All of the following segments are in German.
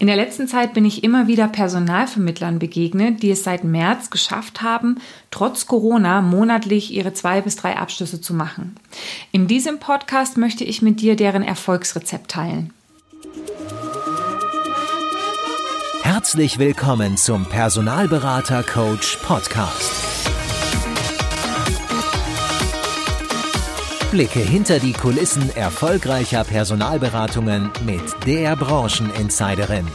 In der letzten Zeit bin ich immer wieder Personalvermittlern begegnet, die es seit März geschafft haben, trotz Corona monatlich ihre zwei bis drei Abschlüsse zu machen. In diesem Podcast möchte ich mit dir deren Erfolgsrezept teilen. Herzlich willkommen zum Personalberater Coach Podcast. Blicke hinter die Kulissen erfolgreicher Personalberatungen mit der Brancheninsiderin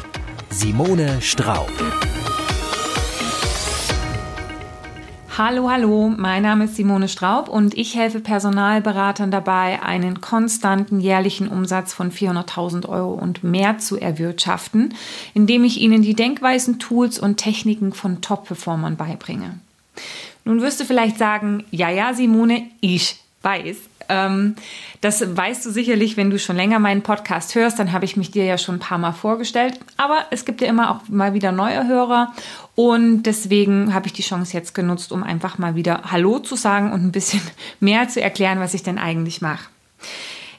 Simone Straub. Hallo, hallo, mein Name ist Simone Straub und ich helfe Personalberatern dabei, einen konstanten jährlichen Umsatz von 400.000 Euro und mehr zu erwirtschaften, indem ich ihnen die Denkweisen, Tools und Techniken von Top-Performern beibringe. Nun wirst du vielleicht sagen, ja, ja, Simone, ich weiß, ähm, das weißt du sicherlich, wenn du schon länger meinen Podcast hörst, dann habe ich mich dir ja schon ein paar Mal vorgestellt. Aber es gibt ja immer auch mal wieder neue Hörer und deswegen habe ich die Chance jetzt genutzt, um einfach mal wieder Hallo zu sagen und ein bisschen mehr zu erklären, was ich denn eigentlich mache.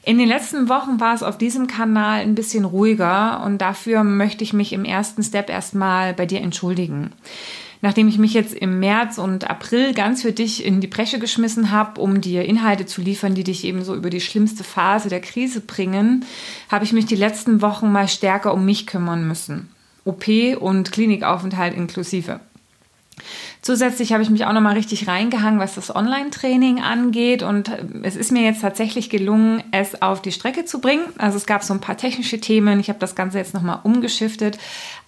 In den letzten Wochen war es auf diesem Kanal ein bisschen ruhiger und dafür möchte ich mich im ersten Step erstmal bei dir entschuldigen nachdem ich mich jetzt im März und April ganz für dich in die Bresche geschmissen habe, um dir Inhalte zu liefern, die dich eben so über die schlimmste Phase der Krise bringen, habe ich mich die letzten Wochen mal stärker um mich kümmern müssen. OP und Klinikaufenthalt inklusive. Zusätzlich habe ich mich auch noch mal richtig reingehangen, was das Online-Training angeht. Und es ist mir jetzt tatsächlich gelungen, es auf die Strecke zu bringen. Also es gab so ein paar technische Themen. Ich habe das Ganze jetzt noch mal umgeschiftet.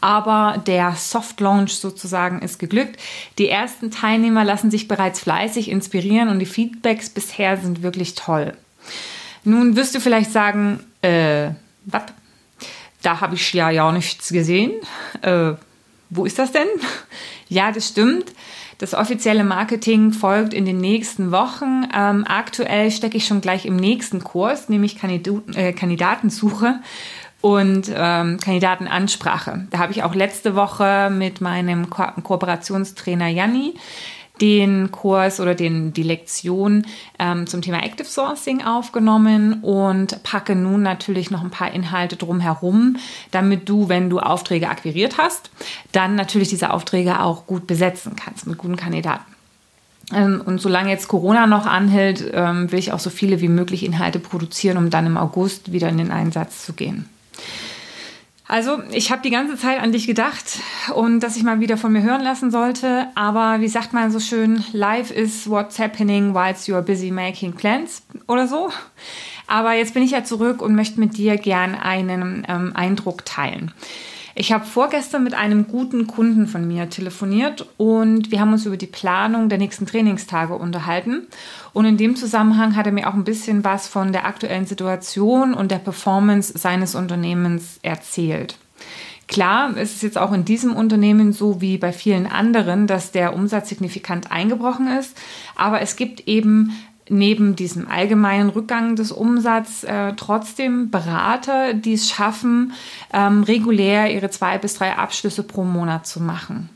Aber der Soft-Launch sozusagen ist geglückt. Die ersten Teilnehmer lassen sich bereits fleißig inspirieren und die Feedbacks bisher sind wirklich toll. Nun wirst du vielleicht sagen, äh, was? Da habe ich ja ja nichts gesehen. Äh, wo ist das denn? Ja, das stimmt. Das offizielle Marketing folgt in den nächsten Wochen. Ähm, aktuell stecke ich schon gleich im nächsten Kurs, nämlich Kandidaten, äh, Kandidatensuche und ähm, Kandidatenansprache. Da habe ich auch letzte Woche mit meinem Ko Kooperationstrainer Janni den Kurs oder den, die Lektion ähm, zum Thema Active Sourcing aufgenommen und packe nun natürlich noch ein paar Inhalte drumherum, damit du, wenn du Aufträge akquiriert hast, dann natürlich diese Aufträge auch gut besetzen kannst mit guten Kandidaten. Ähm, und solange jetzt Corona noch anhält, ähm, will ich auch so viele wie möglich Inhalte produzieren, um dann im August wieder in den Einsatz zu gehen. Also, ich habe die ganze Zeit an dich gedacht und dass ich mal wieder von mir hören lassen sollte. Aber wie sagt man so schön, life is what's happening whilst you're busy making plans oder so. Aber jetzt bin ich ja zurück und möchte mit dir gern einen ähm, Eindruck teilen. Ich habe vorgestern mit einem guten Kunden von mir telefoniert und wir haben uns über die Planung der nächsten Trainingstage unterhalten. Und in dem Zusammenhang hat er mir auch ein bisschen was von der aktuellen Situation und der Performance seines Unternehmens erzählt. Klar, es ist jetzt auch in diesem Unternehmen so wie bei vielen anderen, dass der Umsatz signifikant eingebrochen ist. Aber es gibt eben neben diesem allgemeinen Rückgang des Umsatzes äh, trotzdem Berater, die es schaffen, ähm, regulär ihre zwei bis drei Abschlüsse pro Monat zu machen.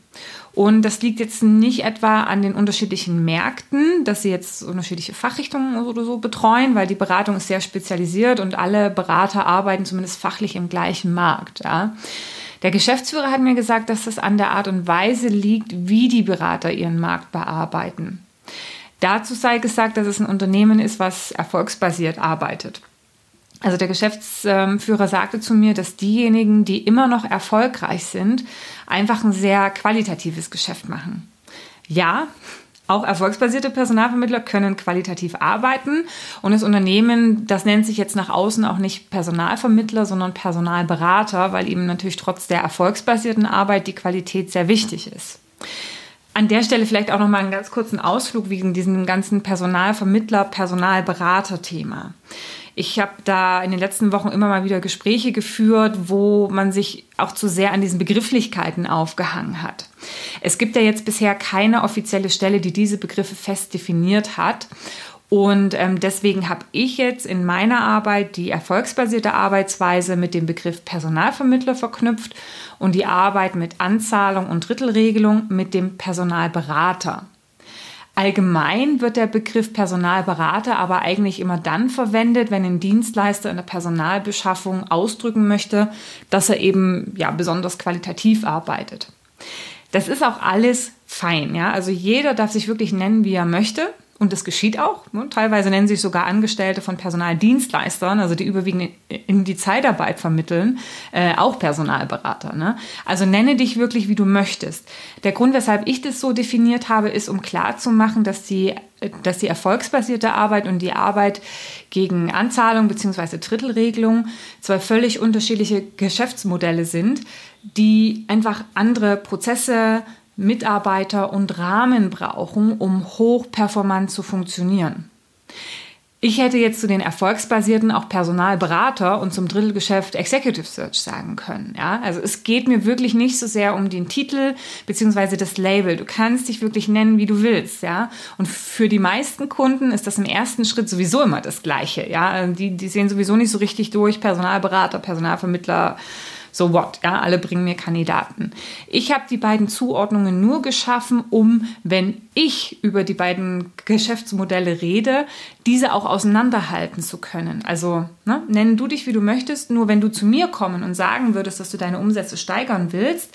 Und das liegt jetzt nicht etwa an den unterschiedlichen Märkten, dass sie jetzt unterschiedliche Fachrichtungen oder so betreuen, weil die Beratung ist sehr spezialisiert und alle Berater arbeiten zumindest fachlich im gleichen Markt. Ja. Der Geschäftsführer hat mir gesagt, dass das an der Art und Weise liegt, wie die Berater ihren Markt bearbeiten. Dazu sei gesagt, dass es ein Unternehmen ist, was erfolgsbasiert arbeitet. Also der Geschäftsführer sagte zu mir, dass diejenigen, die immer noch erfolgreich sind, einfach ein sehr qualitatives Geschäft machen. Ja, auch erfolgsbasierte Personalvermittler können qualitativ arbeiten und das Unternehmen, das nennt sich jetzt nach außen auch nicht Personalvermittler, sondern Personalberater, weil eben natürlich trotz der erfolgsbasierten Arbeit die Qualität sehr wichtig ist. An der Stelle vielleicht auch noch mal einen ganz kurzen Ausflug wegen diesem ganzen Personalvermittler, Personalberater-Thema. Ich habe da in den letzten Wochen immer mal wieder Gespräche geführt, wo man sich auch zu sehr an diesen Begrifflichkeiten aufgehangen hat. Es gibt ja jetzt bisher keine offizielle Stelle, die diese Begriffe fest definiert hat. Und ähm, deswegen habe ich jetzt in meiner Arbeit die erfolgsbasierte Arbeitsweise mit dem Begriff Personalvermittler verknüpft und die Arbeit mit Anzahlung und Drittelregelung mit dem Personalberater. Allgemein wird der Begriff Personalberater aber eigentlich immer dann verwendet, wenn ein Dienstleister in der Personalbeschaffung ausdrücken möchte, dass er eben ja besonders qualitativ arbeitet. Das ist auch alles fein, ja. Also jeder darf sich wirklich nennen, wie er möchte. Und das geschieht auch. Ne? Teilweise nennen sich sogar Angestellte von Personaldienstleistern, also die überwiegend in die Zeitarbeit vermitteln, äh, auch Personalberater. Ne? Also nenne dich wirklich, wie du möchtest. Der Grund, weshalb ich das so definiert habe, ist, um klarzumachen, dass die, dass die erfolgsbasierte Arbeit und die Arbeit gegen Anzahlung bzw. Drittelregelung zwei völlig unterschiedliche Geschäftsmodelle sind, die einfach andere Prozesse, Mitarbeiter und Rahmen brauchen, um hochperformant zu funktionieren. Ich hätte jetzt zu den erfolgsbasierten auch Personalberater und zum Drittelgeschäft Executive Search sagen können. Ja? Also es geht mir wirklich nicht so sehr um den Titel bzw. das Label. Du kannst dich wirklich nennen, wie du willst. Ja? Und für die meisten Kunden ist das im ersten Schritt sowieso immer das Gleiche. Ja? Die, die sehen sowieso nicht so richtig durch, Personalberater, Personalvermittler, so what, ja, alle bringen mir Kandidaten. Ich habe die beiden Zuordnungen nur geschaffen, um, wenn ich über die beiden Geschäftsmodelle rede, diese auch auseinanderhalten zu können. Also ne, nenn du dich, wie du möchtest, nur wenn du zu mir kommen und sagen würdest, dass du deine Umsätze steigern willst,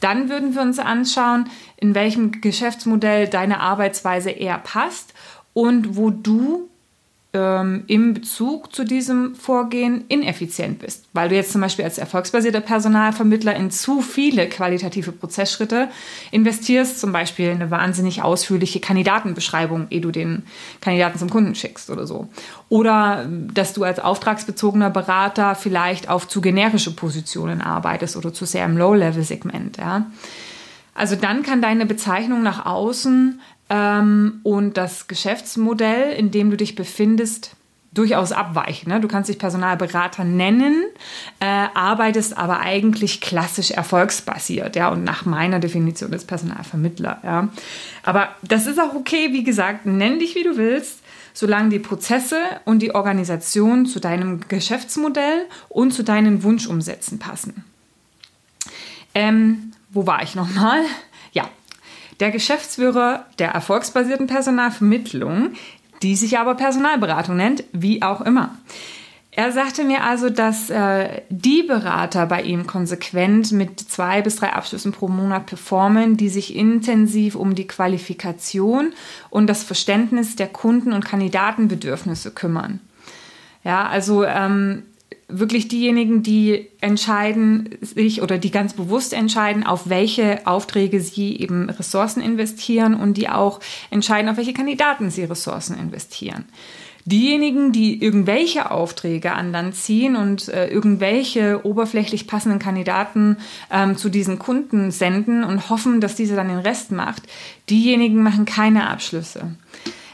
dann würden wir uns anschauen, in welchem Geschäftsmodell deine Arbeitsweise eher passt und wo du ähm, im Bezug zu diesem Vorgehen ineffizient bist, weil du jetzt zum Beispiel als erfolgsbasierter Personalvermittler in zu viele qualitative Prozessschritte investierst, zum Beispiel eine wahnsinnig ausführliche Kandidatenbeschreibung, ehe du den Kandidaten zum Kunden schickst oder so. Oder dass du als auftragsbezogener Berater vielleicht auf zu generische Positionen arbeitest oder zu sehr im Low-Level-Segment. Ja. Also dann kann deine Bezeichnung nach außen ähm, und das Geschäftsmodell, in dem du dich befindest, durchaus abweichen. Ne? Du kannst dich Personalberater nennen, äh, arbeitest aber eigentlich klassisch erfolgsbasiert, ja, und nach meiner Definition ist Personalvermittler, ja. Aber das ist auch okay, wie gesagt, nenn dich wie du willst, solange die Prozesse und die Organisation zu deinem Geschäftsmodell und zu deinen Wunschumsätzen passen. Ähm, wo war ich nochmal? Der Geschäftsführer der erfolgsbasierten Personalvermittlung, die sich aber Personalberatung nennt, wie auch immer. Er sagte mir also, dass äh, die Berater bei ihm konsequent mit zwei bis drei Abschlüssen pro Monat performen, die sich intensiv um die Qualifikation und das Verständnis der Kunden- und Kandidatenbedürfnisse kümmern. Ja, also ähm, wirklich diejenigen, die entscheiden sich oder die ganz bewusst entscheiden, auf welche Aufträge sie eben Ressourcen investieren und die auch entscheiden, auf welche Kandidaten sie Ressourcen investieren. Diejenigen, die irgendwelche Aufträge an Land ziehen und äh, irgendwelche oberflächlich passenden Kandidaten ähm, zu diesen Kunden senden und hoffen, dass diese dann den Rest macht, diejenigen machen keine Abschlüsse.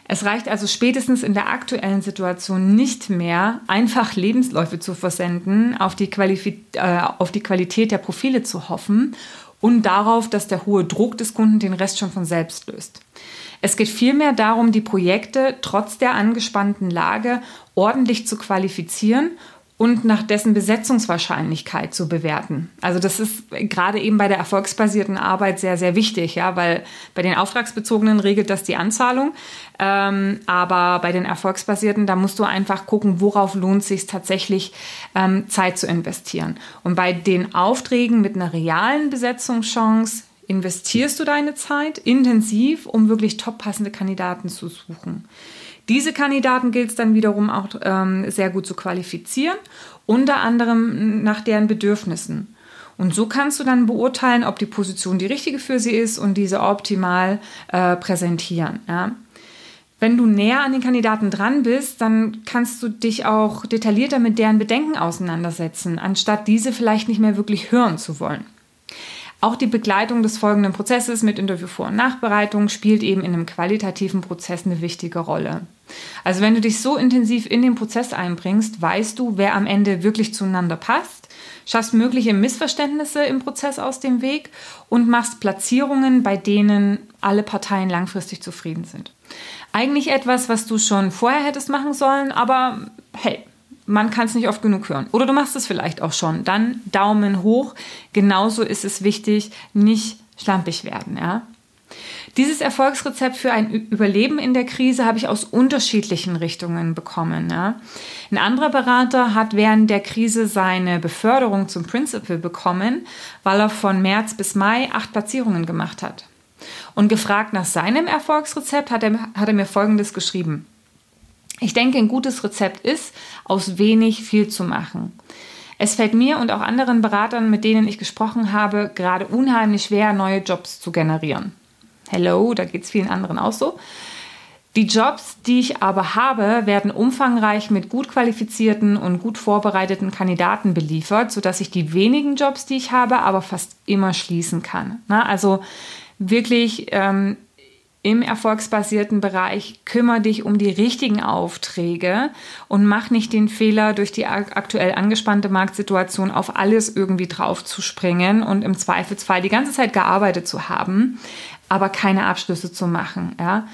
Es reicht also spätestens in der aktuellen Situation nicht mehr, einfach Lebensläufe zu versenden, auf die, Qualifi äh, auf die Qualität der Profile zu hoffen und darauf, dass der hohe Druck des Kunden den Rest schon von selbst löst. Es geht vielmehr darum, die Projekte trotz der angespannten Lage ordentlich zu qualifizieren und nach dessen Besetzungswahrscheinlichkeit zu bewerten. Also das ist gerade eben bei der erfolgsbasierten Arbeit sehr, sehr wichtig, ja, weil bei den auftragsbezogenen regelt das die Anzahlung, ähm, aber bei den erfolgsbasierten, da musst du einfach gucken, worauf lohnt es sich tatsächlich ähm, Zeit zu investieren. Und bei den Aufträgen mit einer realen Besetzungschance investierst du deine Zeit intensiv, um wirklich top passende Kandidaten zu suchen. Diese Kandidaten gilt es dann wiederum auch ähm, sehr gut zu qualifizieren, unter anderem nach deren Bedürfnissen. Und so kannst du dann beurteilen, ob die Position die richtige für sie ist und diese optimal äh, präsentieren. Ja. Wenn du näher an den Kandidaten dran bist, dann kannst du dich auch detaillierter mit deren Bedenken auseinandersetzen, anstatt diese vielleicht nicht mehr wirklich hören zu wollen. Auch die Begleitung des folgenden Prozesses mit Interview Vor- und Nachbereitung spielt eben in einem qualitativen Prozess eine wichtige Rolle. Also wenn du dich so intensiv in den Prozess einbringst, weißt du, wer am Ende wirklich zueinander passt, schaffst mögliche Missverständnisse im Prozess aus dem Weg und machst Platzierungen, bei denen alle Parteien langfristig zufrieden sind. Eigentlich etwas, was du schon vorher hättest machen sollen, aber hey, man kann es nicht oft genug hören. Oder du machst es vielleicht auch schon. Dann Daumen hoch. Genauso ist es wichtig, nicht schlampig werden. Ja? Dieses Erfolgsrezept für ein Überleben in der Krise habe ich aus unterschiedlichen Richtungen bekommen. Ja. Ein anderer Berater hat während der Krise seine Beförderung zum Principal bekommen, weil er von März bis Mai acht Platzierungen gemacht hat. Und gefragt nach seinem Erfolgsrezept hat er, hat er mir Folgendes geschrieben. Ich denke, ein gutes Rezept ist, aus wenig viel zu machen. Es fällt mir und auch anderen Beratern, mit denen ich gesprochen habe, gerade unheimlich schwer, neue Jobs zu generieren. Hello, da geht es vielen anderen auch so. Die Jobs, die ich aber habe, werden umfangreich mit gut qualifizierten und gut vorbereiteten Kandidaten beliefert, sodass ich die wenigen Jobs, die ich habe, aber fast immer schließen kann. Na, also wirklich ähm, im erfolgsbasierten Bereich kümmere dich um die richtigen Aufträge und mach nicht den Fehler, durch die aktuell angespannte Marktsituation auf alles irgendwie drauf zu springen und im Zweifelsfall die ganze Zeit gearbeitet zu haben, aber keine Abschlüsse zu machen. Ja?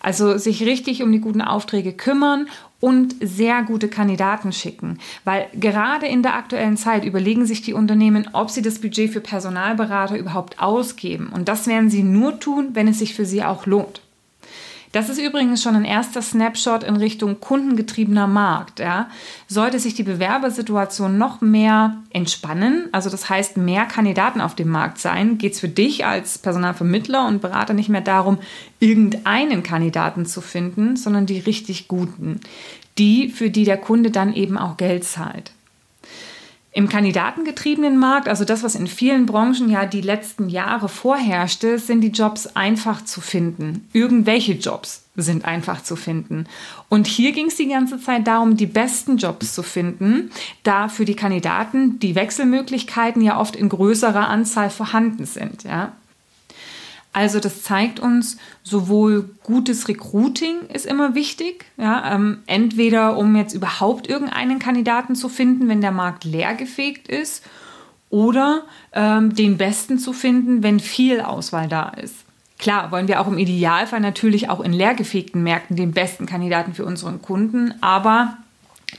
Also sich richtig um die guten Aufträge kümmern und sehr gute Kandidaten schicken. Weil gerade in der aktuellen Zeit überlegen sich die Unternehmen, ob sie das Budget für Personalberater überhaupt ausgeben. Und das werden sie nur tun, wenn es sich für sie auch lohnt. Das ist übrigens schon ein erster Snapshot in Richtung kundengetriebener Markt. Ja. Sollte sich die Bewerbersituation noch mehr entspannen, also das heißt mehr Kandidaten auf dem Markt sein, geht es für dich als Personalvermittler und Berater nicht mehr darum, irgendeinen Kandidaten zu finden, sondern die richtig guten. Die, für die der Kunde dann eben auch Geld zahlt. Im kandidatengetriebenen Markt, also das, was in vielen Branchen ja die letzten Jahre vorherrschte, sind die Jobs einfach zu finden. Irgendwelche Jobs sind einfach zu finden. Und hier ging es die ganze Zeit darum, die besten Jobs zu finden, da für die Kandidaten die Wechselmöglichkeiten ja oft in größerer Anzahl vorhanden sind. Ja. Also das zeigt uns, sowohl gutes Recruiting ist immer wichtig, ja, ähm, entweder um jetzt überhaupt irgendeinen Kandidaten zu finden, wenn der Markt leergefegt ist, oder ähm, den besten zu finden, wenn viel Auswahl da ist. Klar, wollen wir auch im Idealfall natürlich auch in leergefegten Märkten den besten Kandidaten für unseren Kunden, aber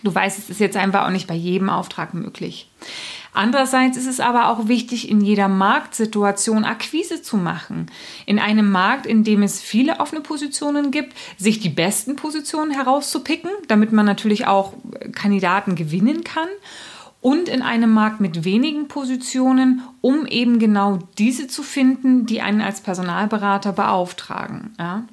du weißt, es ist jetzt einfach auch nicht bei jedem Auftrag möglich. Andererseits ist es aber auch wichtig, in jeder Marktsituation Akquise zu machen. In einem Markt, in dem es viele offene Positionen gibt, sich die besten Positionen herauszupicken, damit man natürlich auch Kandidaten gewinnen kann. Und in einem Markt mit wenigen Positionen, um eben genau diese zu finden, die einen als Personalberater beauftragen. Ja?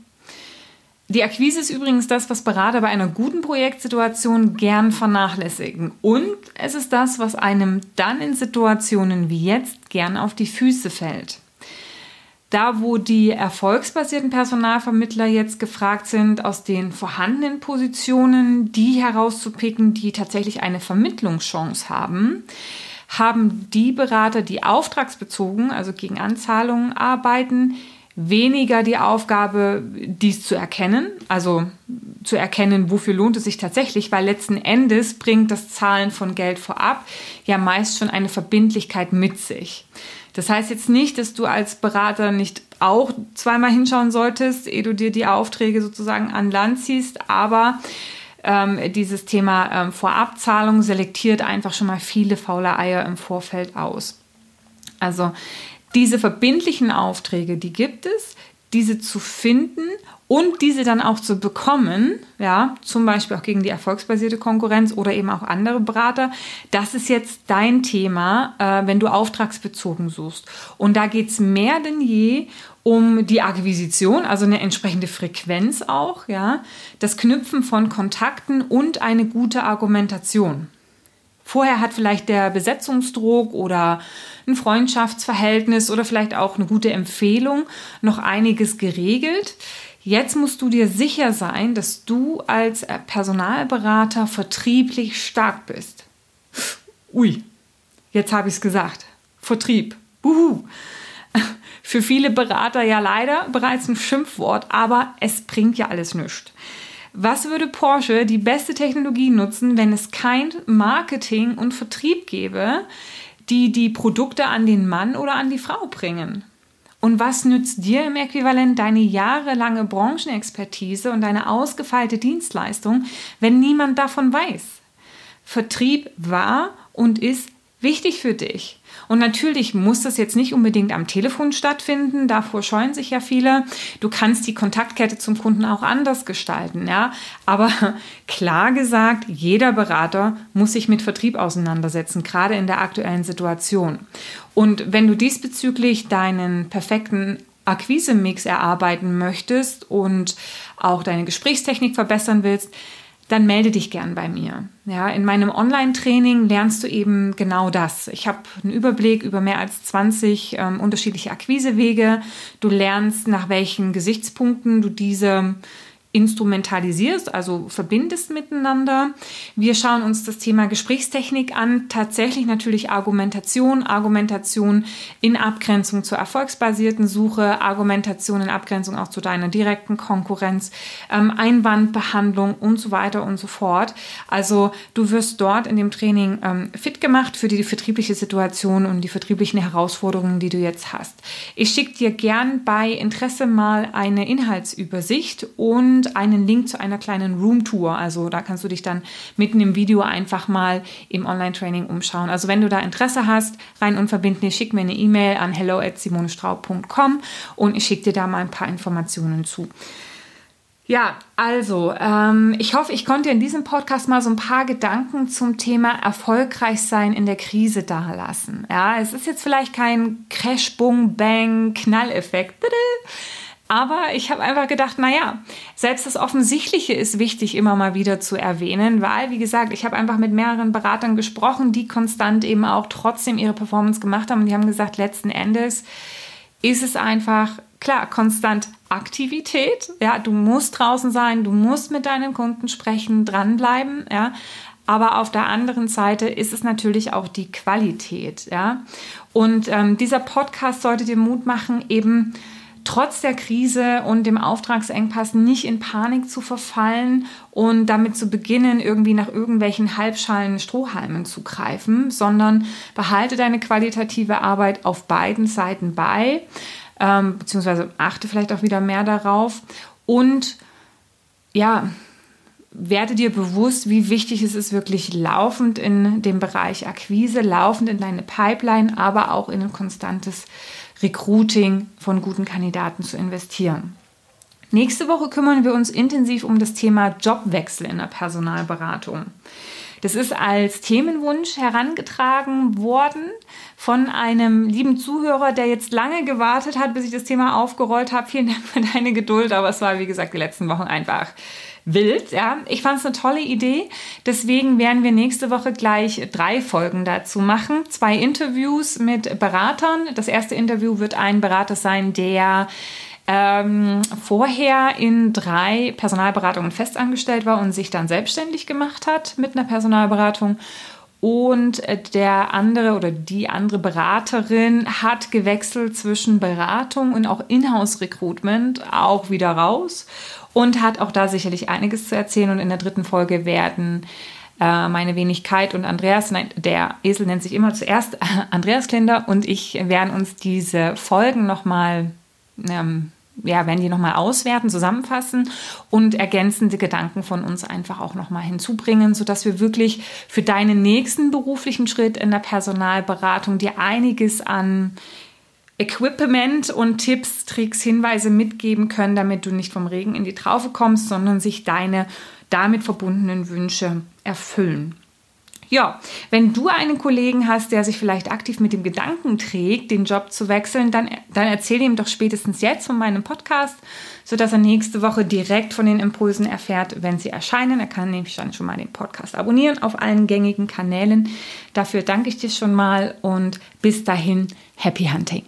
Die Akquise ist übrigens das, was Berater bei einer guten Projektsituation gern vernachlässigen. Und es ist das, was einem dann in Situationen wie jetzt gern auf die Füße fällt. Da, wo die erfolgsbasierten Personalvermittler jetzt gefragt sind, aus den vorhandenen Positionen die herauszupicken, die tatsächlich eine Vermittlungschance haben, haben die Berater, die auftragsbezogen, also gegen Anzahlungen arbeiten, weniger die Aufgabe, dies zu erkennen, also zu erkennen, wofür lohnt es sich tatsächlich, weil letzten Endes bringt das Zahlen von Geld vorab ja meist schon eine Verbindlichkeit mit sich. Das heißt jetzt nicht, dass du als Berater nicht auch zweimal hinschauen solltest, ehe du dir die Aufträge sozusagen an Land ziehst, aber ähm, dieses Thema ähm, Vorabzahlung selektiert einfach schon mal viele faule Eier im Vorfeld aus. Also diese verbindlichen Aufträge, die gibt es, diese zu finden und diese dann auch zu bekommen, ja, zum Beispiel auch gegen die erfolgsbasierte Konkurrenz oder eben auch andere Berater, das ist jetzt dein Thema, äh, wenn du auftragsbezogen suchst. Und da geht es mehr denn je um die Akquisition, also eine entsprechende Frequenz auch, ja, das Knüpfen von Kontakten und eine gute Argumentation. Vorher hat vielleicht der Besetzungsdruck oder ein Freundschaftsverhältnis oder vielleicht auch eine gute Empfehlung noch einiges geregelt. Jetzt musst du dir sicher sein, dass du als Personalberater vertrieblich stark bist. Ui, jetzt habe ich es gesagt. Vertrieb. Uhu. Für viele Berater ja leider bereits ein Schimpfwort, aber es bringt ja alles nichts. Was würde Porsche die beste Technologie nutzen, wenn es kein Marketing und Vertrieb gäbe, die die Produkte an den Mann oder an die Frau bringen? Und was nützt dir im Äquivalent deine jahrelange Branchenexpertise und deine ausgefeilte Dienstleistung, wenn niemand davon weiß? Vertrieb war und ist wichtig für dich? Und natürlich muss das jetzt nicht unbedingt am Telefon stattfinden. Davor scheuen sich ja viele. Du kannst die Kontaktkette zum Kunden auch anders gestalten, ja. Aber klar gesagt, jeder Berater muss sich mit Vertrieb auseinandersetzen, gerade in der aktuellen Situation. Und wenn du diesbezüglich deinen perfekten Akquise-Mix erarbeiten möchtest und auch deine Gesprächstechnik verbessern willst, dann melde dich gern bei mir. Ja, in meinem Online-Training lernst du eben genau das. Ich habe einen Überblick über mehr als 20 ähm, unterschiedliche Akquisewege. Du lernst, nach welchen Gesichtspunkten du diese instrumentalisierst, also verbindest miteinander. Wir schauen uns das Thema Gesprächstechnik an, tatsächlich natürlich Argumentation, Argumentation in Abgrenzung zur erfolgsbasierten Suche, Argumentation in Abgrenzung auch zu deiner direkten Konkurrenz, ähm, Einwandbehandlung und so weiter und so fort. Also du wirst dort in dem Training ähm, fit gemacht für die vertriebliche Situation und die vertrieblichen Herausforderungen, die du jetzt hast. Ich schicke dir gern bei Interesse mal eine Inhaltsübersicht und einen Link zu einer kleinen Roomtour. Also da kannst du dich dann mitten im Video einfach mal im Online-Training umschauen. Also wenn du da Interesse hast, rein unverbindlich, schick mir eine E-Mail an hello at simonestraub.com und ich schicke dir da mal ein paar Informationen zu. Ja, also ähm, ich hoffe, ich konnte in diesem Podcast mal so ein paar Gedanken zum Thema erfolgreich sein in der Krise dalassen. Ja, es ist jetzt vielleicht kein Crash, Bung, Bang, Knalleffekt. Aber ich habe einfach gedacht, naja, selbst das Offensichtliche ist wichtig, immer mal wieder zu erwähnen, weil, wie gesagt, ich habe einfach mit mehreren Beratern gesprochen, die konstant eben auch trotzdem ihre Performance gemacht haben und die haben gesagt, letzten Endes ist es einfach, klar, konstant Aktivität, ja, du musst draußen sein, du musst mit deinen Kunden sprechen, dranbleiben, ja, aber auf der anderen Seite ist es natürlich auch die Qualität, ja. Und ähm, dieser Podcast sollte dir Mut machen, eben trotz der Krise und dem Auftragsengpass nicht in Panik zu verfallen und damit zu beginnen, irgendwie nach irgendwelchen halbschalen Strohhalmen zu greifen, sondern behalte deine qualitative Arbeit auf beiden Seiten bei, ähm, beziehungsweise achte vielleicht auch wieder mehr darauf und ja, werde dir bewusst, wie wichtig es ist, wirklich laufend in dem Bereich Akquise, laufend in deine Pipeline, aber auch in ein konstantes Recruiting von guten Kandidaten zu investieren. Nächste Woche kümmern wir uns intensiv um das Thema Jobwechsel in der Personalberatung. Das ist als Themenwunsch herangetragen worden von einem lieben Zuhörer, der jetzt lange gewartet hat, bis ich das Thema aufgerollt habe. Vielen Dank für deine Geduld, aber es war, wie gesagt, die letzten Wochen einfach wild. Ja, ich fand es eine tolle Idee. Deswegen werden wir nächste Woche gleich drei Folgen dazu machen. Zwei Interviews mit Beratern. Das erste Interview wird ein Berater sein, der ähm, vorher in drei Personalberatungen festangestellt war und sich dann selbstständig gemacht hat mit einer Personalberatung. Und der andere oder die andere Beraterin hat gewechselt zwischen Beratung und auch Inhouse-Recruitment auch wieder raus und hat auch da sicherlich einiges zu erzählen. Und in der dritten Folge werden äh, meine Wenigkeit und Andreas, nein, der Esel nennt sich immer zuerst äh, Andreas Klinder und ich werden uns diese Folgen nochmal, ähm, ja, werden die nochmal auswerten, zusammenfassen und ergänzende Gedanken von uns einfach auch nochmal hinzubringen, sodass wir wirklich für deinen nächsten beruflichen Schritt in der Personalberatung dir einiges an Equipment und Tipps, Tricks, Hinweise mitgeben können, damit du nicht vom Regen in die Traufe kommst, sondern sich deine damit verbundenen Wünsche erfüllen. Ja, wenn du einen Kollegen hast, der sich vielleicht aktiv mit dem Gedanken trägt, den Job zu wechseln, dann, dann erzähl ihm doch spätestens jetzt von meinem Podcast, sodass er nächste Woche direkt von den Impulsen erfährt, wenn sie erscheinen. Er kann nämlich dann schon mal den Podcast abonnieren auf allen gängigen Kanälen. Dafür danke ich dir schon mal und bis dahin, happy hunting.